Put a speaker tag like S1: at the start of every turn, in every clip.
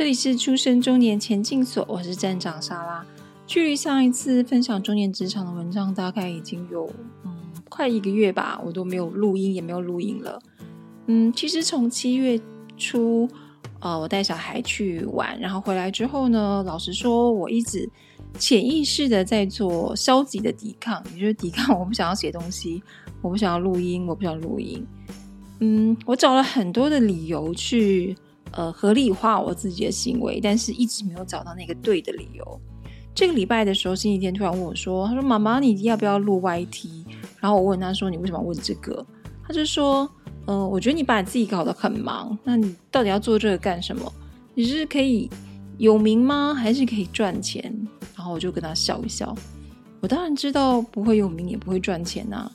S1: 这里是出生中年前进所，我是站长莎拉。距离上一次分享中年职场的文章，大概已经有嗯快一个月吧，我都没有录音，也没有录音了。嗯，其实从七月初，呃，我带小孩去玩，然后回来之后呢，老实说，我一直潜意识的在做消极的抵抗，也就是抵抗我不想要写东西，我不想要录音，我不想录音。嗯，我找了很多的理由去。呃，合理化我自己的行为，但是一直没有找到那个对的理由。这个礼拜的时候，星期天突然问我说：“他说妈妈，你要不要录 YT？” 然后我问他说：“你为什么要问这个？”他就说：“嗯，我觉得你把你自己搞得很忙，那你到底要做这个干什么？你是可以有名吗？还是可以赚钱？”然后我就跟他笑一笑。我当然知道不会有名，也不会赚钱呐。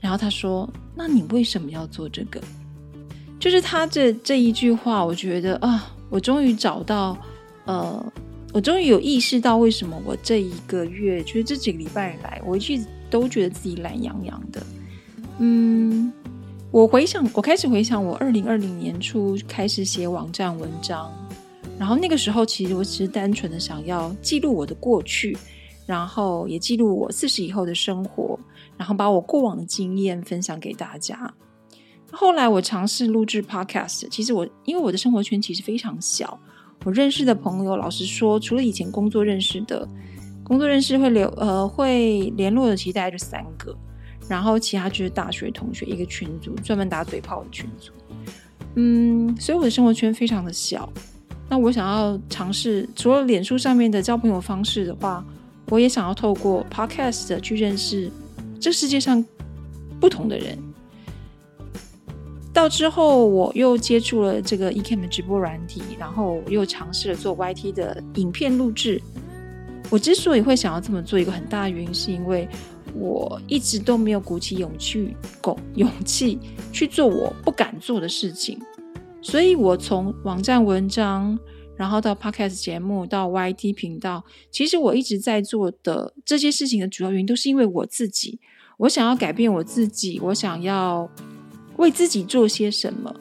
S1: 然后他说：“那你为什么要做这个？”就是他这这一句话，我觉得啊，我终于找到，呃，我终于有意识到为什么我这一个月，就是这几个礼拜以来，我一直都觉得自己懒洋洋的。嗯，我回想，我开始回想我二零二零年初开始写网站文章，然后那个时候其实我只是单纯的想要记录我的过去，然后也记录我四十以后的生活，然后把我过往的经验分享给大家。后来我尝试录制 Podcast，其实我因为我的生活圈其实非常小，我认识的朋友，老实说，除了以前工作认识的，工作认识会留呃会联络的，其实大概就三个，然后其他就是大学同学一个群组，专门打嘴炮的群组，嗯，所以我的生活圈非常的小。那我想要尝试，除了脸书上面的交朋友方式的话，我也想要透过 Podcast 去认识这世界上不同的人。到之后，我又接触了这个 eCam 的直播软体，然后又尝试了做 YT 的影片录制。我之所以会想要这么做，一个很大的原因是因为我一直都没有鼓起勇气、勇气去做我不敢做的事情。所以，我从网站文章，然后到 Podcast 节目，到 YT 频道，其实我一直在做的这些事情的主要原因，都是因为我自己，我想要改变我自己，我想要。为自己做些什么？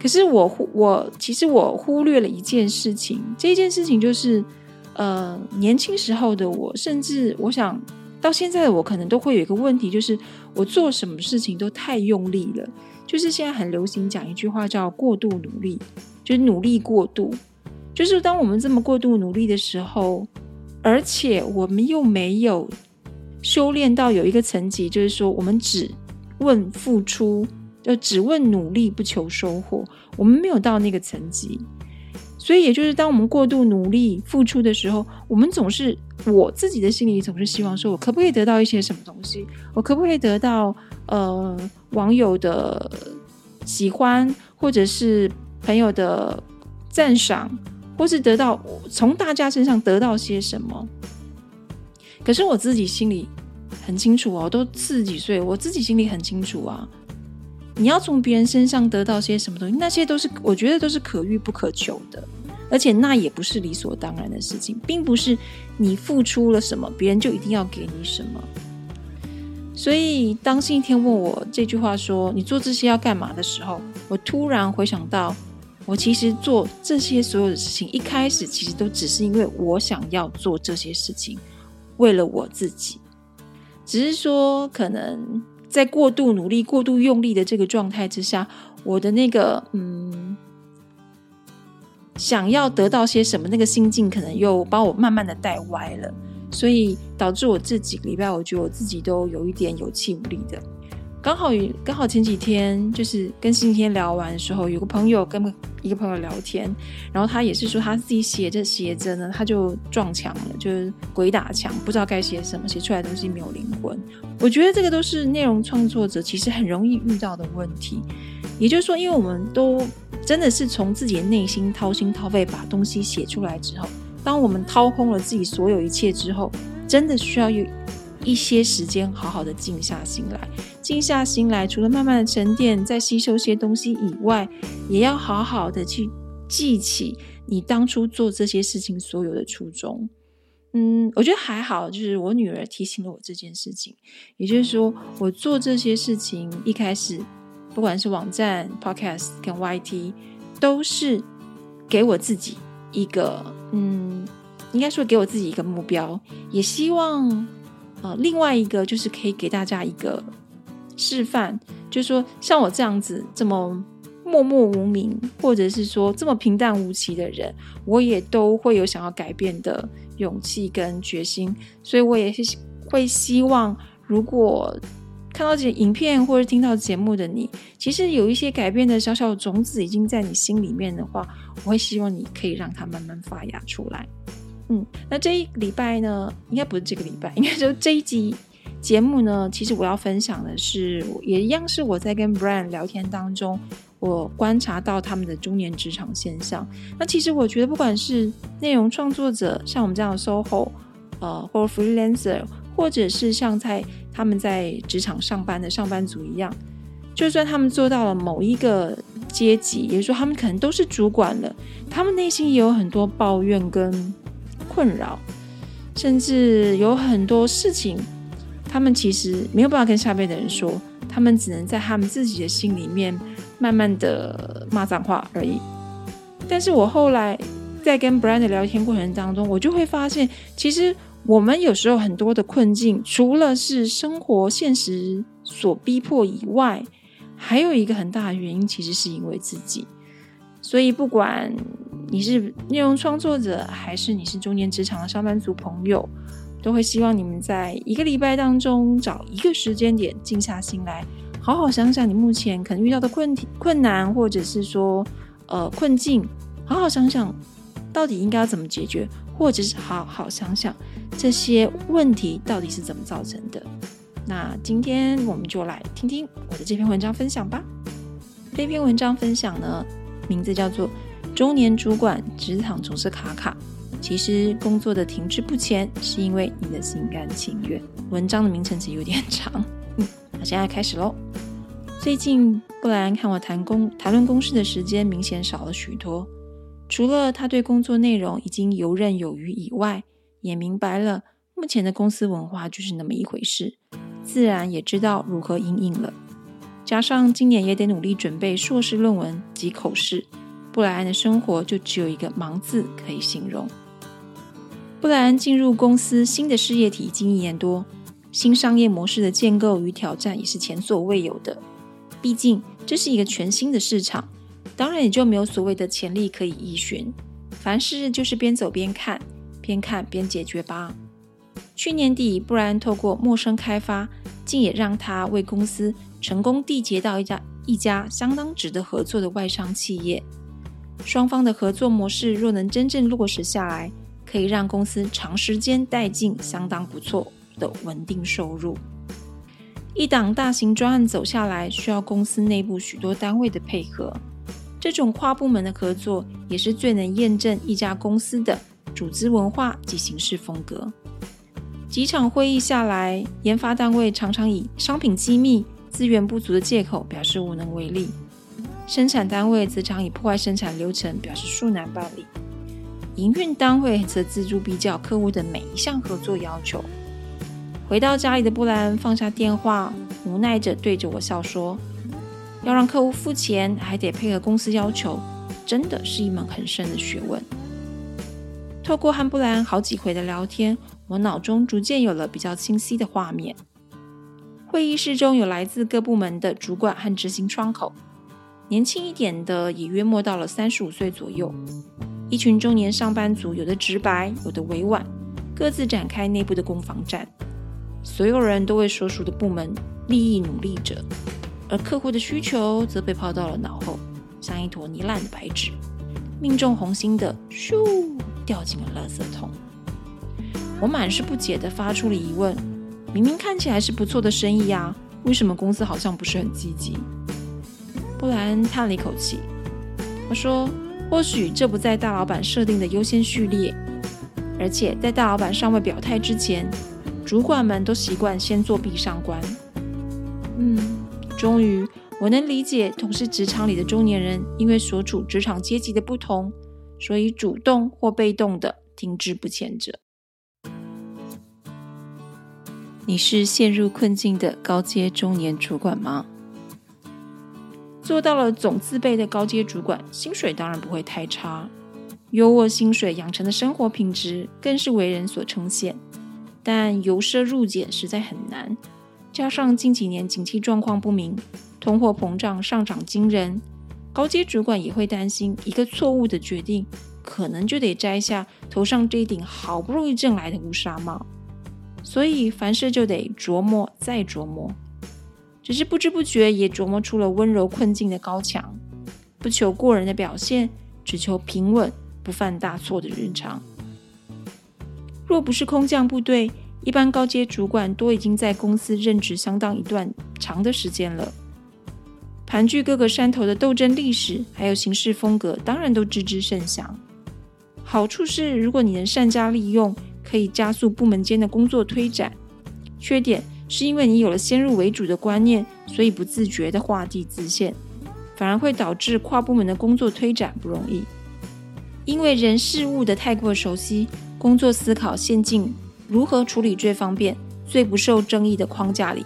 S1: 可是我忽我其实我忽略了一件事情，这件事情就是，呃，年轻时候的我，甚至我想到现在的我，可能都会有一个问题，就是我做什么事情都太用力了。就是现在很流行讲一句话叫“过度努力”，就是努力过度。就是当我们这么过度努力的时候，而且我们又没有修炼到有一个层级，就是说我们只。问付出，就只问努力不求收获。我们没有到那个层级，所以也就是当我们过度努力付出的时候，我们总是我自己的心里总是希望说，我可不可以得到一些什么东西？我可不可以得到呃网友的喜欢，或者是朋友的赞赏，或是得到从大家身上得到些什么？可是我自己心里。很清楚哦，都四十几岁，我自己心里很清楚啊。你要从别人身上得到些什么东西，那些都是我觉得都是可遇不可求的，而且那也不是理所当然的事情，并不是你付出了什么，别人就一定要给你什么。所以当星期天问我这句话说“你做这些要干嘛”的时候，我突然回想到，我其实做这些所有的事情，一开始其实都只是因为我想要做这些事情，为了我自己。只是说，可能在过度努力、过度用力的这个状态之下，我的那个嗯，想要得到些什么，那个心境可能又把我慢慢的带歪了，所以导致我这几个礼拜，我觉得我自己都有一点有气无力的。刚好刚好前几天就是跟星期天聊完的时候，有个朋友跟一个朋友聊天，然后他也是说他自己写着写着呢，他就撞墙了，就是鬼打墙，不知道该写什么，写出来的东西没有灵魂。我觉得这个都是内容创作者其实很容易遇到的问题。也就是说，因为我们都真的是从自己的内心掏心掏肺把东西写出来之后，当我们掏空了自己所有一切之后，真的需要有一些时间好好的静下心来。静下心来，除了慢慢的沉淀，再吸收些东西以外，也要好好的去记起你当初做这些事情所有的初衷。嗯，我觉得还好，就是我女儿提醒了我这件事情，也就是说，我做这些事情一开始，不管是网站、Podcast 跟 YT，都是给我自己一个，嗯，应该说给我自己一个目标，也希望，呃，另外一个就是可以给大家一个示范，就是说像我这样子这么默默无名，或者是说这么平淡无奇的人，我也都会有想要改变的勇气跟决心，所以我也是会希望，如果。看到这影片或者听到节目的你，其实有一些改变的小小种子已经在你心里面的话，我会希望你可以让它慢慢发芽出来。嗯，那这一礼拜呢，应该不是这个礼拜，应该说这一集节目呢，其实我要分享的是，也一样是我在跟 Brian 聊天当中，我观察到他们的中年职场现象。那其实我觉得，不管是内容创作者，像我们这样的 SOHO，呃，或者 Freelancer。或者是像在他们在职场上班的上班族一样，就算他们做到了某一个阶级，也就是说他们可能都是主管了，他们内心也有很多抱怨跟困扰，甚至有很多事情，他们其实没有办法跟下辈的人说，他们只能在他们自己的心里面慢慢的骂脏话而已。但是我后来在跟 Brand 的聊天过程当中，我就会发现，其实。我们有时候很多的困境，除了是生活现实所逼迫以外，还有一个很大的原因，其实是因为自己。所以，不管你是内容创作者，还是你是中年职场的上班族朋友，都会希望你们在一个礼拜当中找一个时间点，静下心来，好好想想你目前可能遇到的困题、困难，或者是说呃困境，好好想想到底应该要怎么解决。或者是好好想想这些问题到底是怎么造成的。那今天我们就来听听我的这篇文章分享吧。这篇文章分享呢，名字叫做《中年主管职场总是卡卡》，其实工作的停滞不前是因为你的心甘情愿。文章的名称其实有点长，嗯，那现在开始喽。最近布莱恩看我谈公谈论公事的时间明显少了许多。除了他对工作内容已经游刃有余以外，也明白了目前的公司文化就是那么一回事，自然也知道如何应应了。加上今年也得努力准备硕士论文及口试，布莱恩的生活就只有一个忙字可以形容。布莱恩进入公司新的事业体已经一年多，新商业模式的建构与挑战也是前所未有的，毕竟这是一个全新的市场。当然也就没有所谓的潜力可以依循，凡事就是边走边看，边看边解决吧。去年底，布莱恩透过陌生开发，竟也让他为公司成功缔结到一家一家相当值得合作的外商企业。双方的合作模式若能真正落实下来，可以让公司长时间带进相当不错的稳定收入。一档大型专案走下来，需要公司内部许多单位的配合。这种跨部门的合作，也是最能验证一家公司的组织文化及行事风格。几场会议下来，研发单位常常以商品机密、资源不足的借口表示无能为力；生产单位则常以破坏生产流程表示恕难办理；营运单位则锱铢必较客户的每一项合作要求。回到家里的布兰放下电话，无奈着对着我笑说。要让客户付钱，还得配合公司要求，真的是一门很深的学问。透过和布兰好几回的聊天，我脑中逐渐有了比较清晰的画面。会议室中有来自各部门的主管和执行窗口，年轻一点的也约莫到了三十五岁左右。一群中年上班族，有的直白，有的委婉，各自展开内部的攻防战。所有人都为所属的部门利益努力着。而客户的需求则被抛到了脑后，像一坨泥烂的白纸，命中红心的咻掉进了垃圾桶。我满是不解的发出了疑问：明明看起来是不错的生意啊，为什么公司好像不是很积极？布莱恩叹了一口气，他说：“或许这不在大老板设定的优先序列，而且在大老板尚未表态之前，主管们都习惯先做闭上关。”嗯。终于，我能理解同是职场里的中年人，因为所处职场阶级的不同，所以主动或被动的停滞不前者。你是陷入困境的高阶中年主管吗？做到了总自备的高阶主管，薪水当然不会太差，优渥薪水养成的生活品质更是为人所称羡。但由奢入俭实在很难，加上近几年景气状况不明，通货膨胀上涨惊人，高阶主管也会担心一个错误的决定，可能就得摘下头上这一顶好不容易挣来的乌纱帽。所以凡事就得琢磨再琢磨，只是不知不觉也琢磨出了温柔困境的高墙，不求过人的表现，只求平稳。不犯大错的日常。若不是空降部队，一般高阶主管都已经在公司任职相当一段长的时间了。盘踞各个山头的斗争历史，还有行事风格，当然都知之甚详。好处是，如果你能善加利用，可以加速部门间的工作推展；缺点是因为你有了先入为主的观念，所以不自觉的画地自限，反而会导致跨部门的工作推展不容易。因为人事物的太过熟悉，工作思考陷进如何处理最方便、最不受争议的框架里，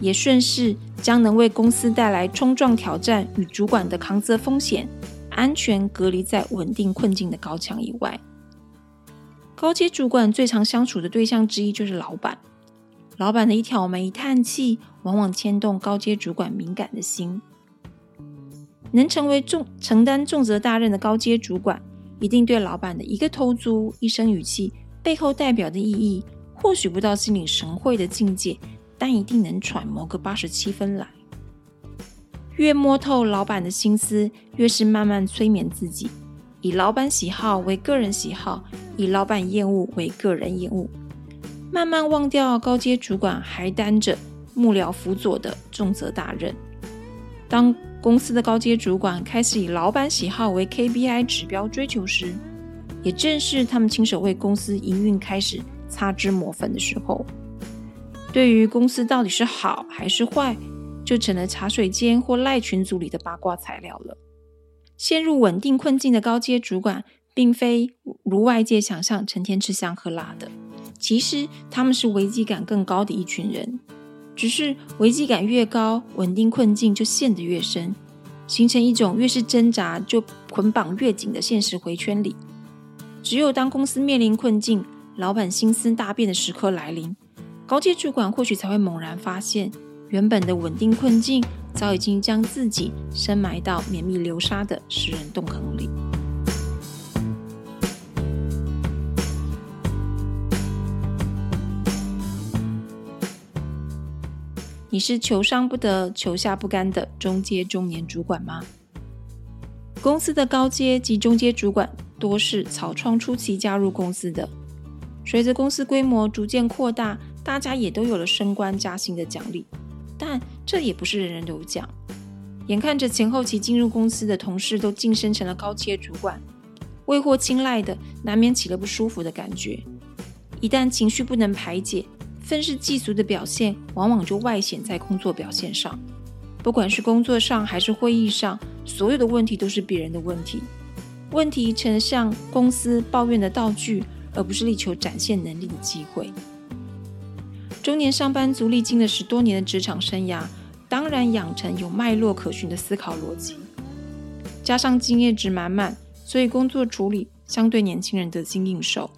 S1: 也顺势将能为公司带来冲撞挑战与主管的扛责风险，安全隔离在稳定困境的高墙以外。高阶主管最常相处的对象之一就是老板，老板的一挑眉、一叹气，往往牵动高阶主管敏感的心。能成为重承担重责大任的高阶主管。一定对老板的一个偷租、一声语气背后代表的意义，或许不到心领神会的境界，但一定能揣摩个八十七分来。越摸透老板的心思，越是慢慢催眠自己，以老板喜好为个人喜好，以老板厌恶为个人厌恶，慢慢忘掉高阶主管还担着幕僚辅佐的重责大任。当公司的高阶主管开始以老板喜好为 KPI 指标追求时，也正是他们亲手为公司营运开始擦脂抹粉的时候。对于公司到底是好还是坏，就成了茶水间或赖群组里的八卦材料了。陷入稳定困境的高阶主管，并非如外界想象成天吃香喝辣的，其实他们是危机感更高的一群人。只是危机感越高，稳定困境就陷得越深，形成一种越是挣扎就捆绑越紧的现实回圈里。只有当公司面临困境，老板心思大变的时刻来临，高阶主管或许才会猛然发现，原本的稳定困境早已经将自己深埋到绵密流沙的食人洞坑里。你是求上不得、求下不甘的中阶中年主管吗？公司的高阶及中阶主管多是草创初期加入公司的，随着公司规模逐渐扩大，大家也都有了升官加薪的奖励。但这也不是人人都有奖。眼看着前后期进入公司的同事都晋升成了高阶主管，未获青睐的难免起了不舒服的感觉。一旦情绪不能排解，愤世嫉俗的表现，往往就外显在工作表现上。不管是工作上还是会议上，所有的问题都是别人的问题。问题成向公司抱怨的道具，而不是力求展现能力的机会。中年上班族历经了十多年的职场生涯，当然养成有脉络可循的思考逻辑，加上经验值满满，所以工作处理相对年轻人得心应手。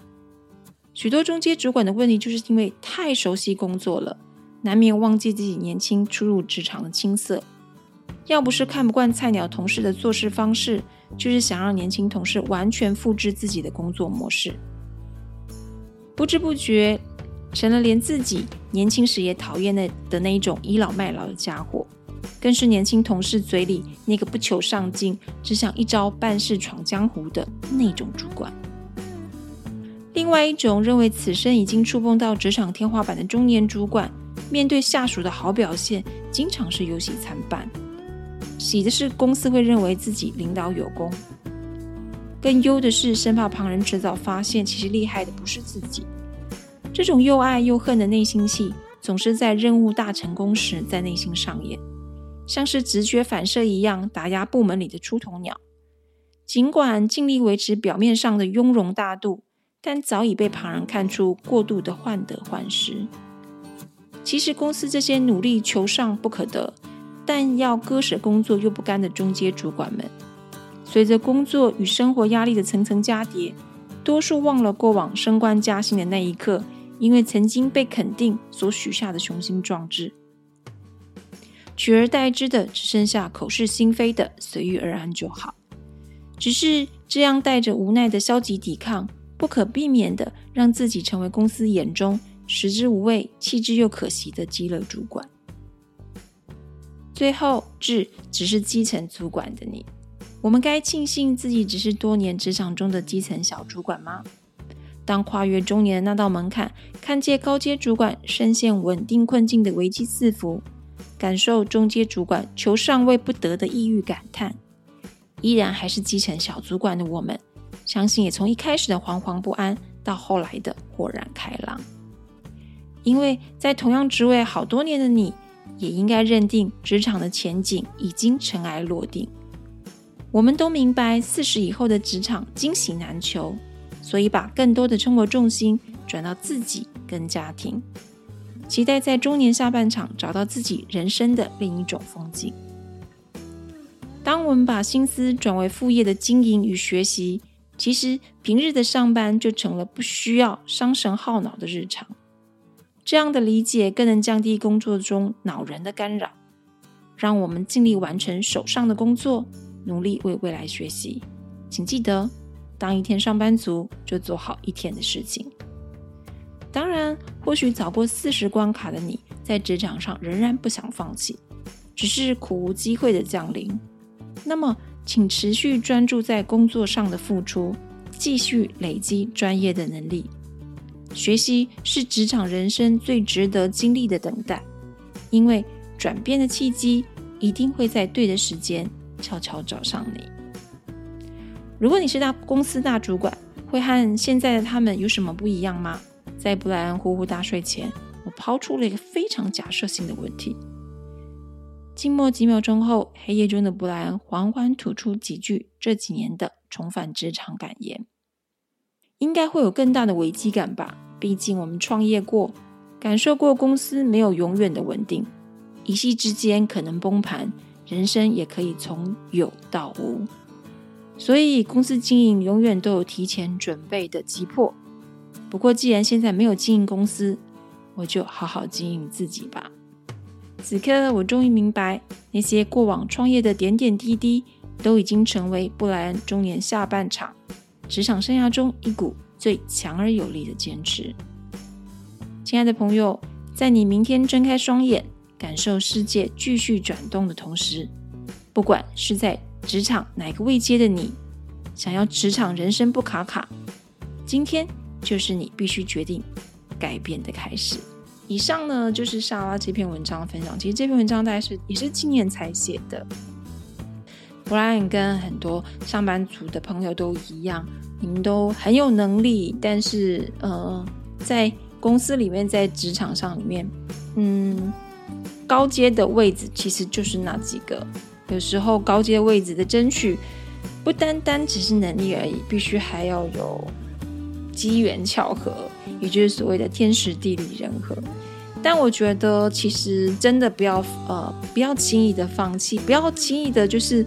S1: 许多中阶主管的问题，就是因为太熟悉工作了，难免忘记自己年轻初入职场的青涩。要不是看不惯菜鸟同事的做事方式，就是想让年轻同事完全复制自己的工作模式。不知不觉，成了连自己年轻时也讨厌的的那一种倚老卖老的家伙，更是年轻同事嘴里那个不求上进、只想一招半式闯江湖的那种主管。另外一种认为此生已经触碰到职场天花板的中年主管，面对下属的好表现，经常是忧喜参半。喜的是公司会认为自己领导有功，更忧的是生怕旁人迟早发现，其实厉害的不是自己。这种又爱又恨的内心戏，总是在任务大成功时在内心上演，像是直觉反射一样打压部门里的出头鸟。尽管尽力维持表面上的雍容大度。但早已被旁人看出过度的患得患失。其实公司这些努力求上不可得，但要割舍工作又不甘的中阶主管们，随着工作与生活压力的层层加叠，多数忘了过往升官加薪的那一刻，因为曾经被肯定所许下的雄心壮志，取而代之的只剩下口是心非的随遇而安就好。只是这样带着无奈的消极抵抗，不可避免的让自己成为公司眼中食之无味、弃之又可惜的积乐主管。最后，志只是基层主管的你，我们该庆幸自己只是多年职场中的基层小主管吗？当跨越中年的那道门槛，看见高阶主管深陷稳定困境的危机四伏，感受中阶主管求上位不得的抑郁感叹，依然还是基层小主管的我们，相信也从一开始的惶惶不安，到后来的豁然开朗，因为在同样职位好多年的你。也应该认定职场的前景已经尘埃落定。我们都明白，四十以后的职场惊喜难求，所以把更多的生活重心转到自己跟家庭，期待在中年下半场找到自己人生的另一种风景。当我们把心思转为副业的经营与学习，其实平日的上班就成了不需要伤神耗脑的日常。这样的理解更能降低工作中恼人的干扰，让我们尽力完成手上的工作，努力为未来学习。请记得，当一天上班族就做好一天的事情。当然，或许早过四十关卡的你，在职场上仍然不想放弃，只是苦无机会的降临。那么，请持续专注在工作上的付出，继续累积专业的能力。学习是职场人生最值得经历的等待，因为转变的契机一定会在对的时间悄悄找上你。如果你是大公司大主管，会和现在的他们有什么不一样吗？在布莱恩呼呼大睡前，我抛出了一个非常假设性的问题。静默几秒钟后，黑夜中的布莱恩缓缓吐出几句这几年的重返职场感言。应该会有更大的危机感吧？毕竟我们创业过，感受过公司没有永远的稳定，一夕之间可能崩盘，人生也可以从有到无。所以公司经营永远都有提前准备的急迫。不过既然现在没有经营公司，我就好好经营自己吧。此刻我终于明白，那些过往创业的点点滴滴，都已经成为布莱恩中年下半场。职场生涯中一股最强而有力的坚持。亲爱的朋友，在你明天睁开双眼，感受世界继续转动的同时，不管是在职场哪个位阶的你，想要职场人生不卡卡，今天就是你必须决定改变的开始。以上呢，就是莎拉这篇文章的分享。其实这篇文章大概是也是今年才写的。布莱恩跟很多上班族的朋友都一样，你们都很有能力，但是呃，在公司里面，在职场上里面，嗯，高阶的位置其实就是那几个。有时候高阶位置的争取，不单单只是能力而已，必须还要有机缘巧合，也就是所谓的天时地利人和。但我觉得，其实真的不要呃，不要轻易的放弃，不要轻易的，就是。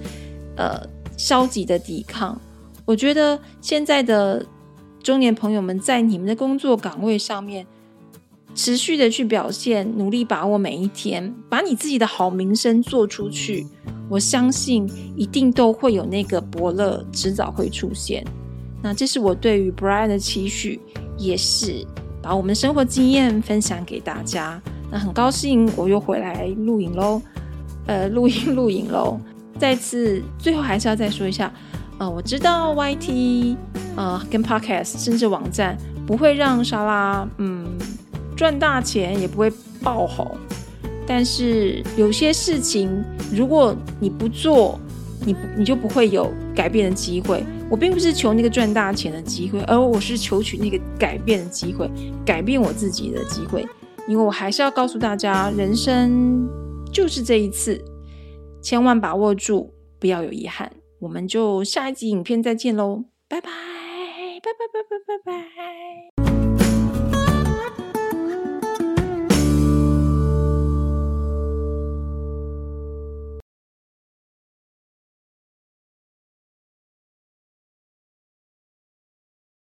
S1: 呃，消极的抵抗。我觉得现在的中年朋友们在你们的工作岗位上面持续的去表现，努力把握每一天，把你自己的好名声做出去。我相信一定都会有那个伯乐，迟早会出现。那这是我对于 Brian 的期许，也是把我们的生活经验分享给大家。那很高兴我又回来录影喽，呃，录音 录影喽。再次，最后还是要再说一下，呃，我知道 YT，呃，跟 Podcast，甚至网站不会让莎拉，嗯，赚大钱，也不会爆红。但是有些事情，如果你不做，你你就不会有改变的机会。我并不是求那个赚大钱的机会，而我是求取那个改变的机会，改变我自己的机会。因为我还是要告诉大家，人生就是这一次。千万把握住，不要有遗憾。我们就下一集影片再见喽，拜拜，拜拜拜拜拜拜。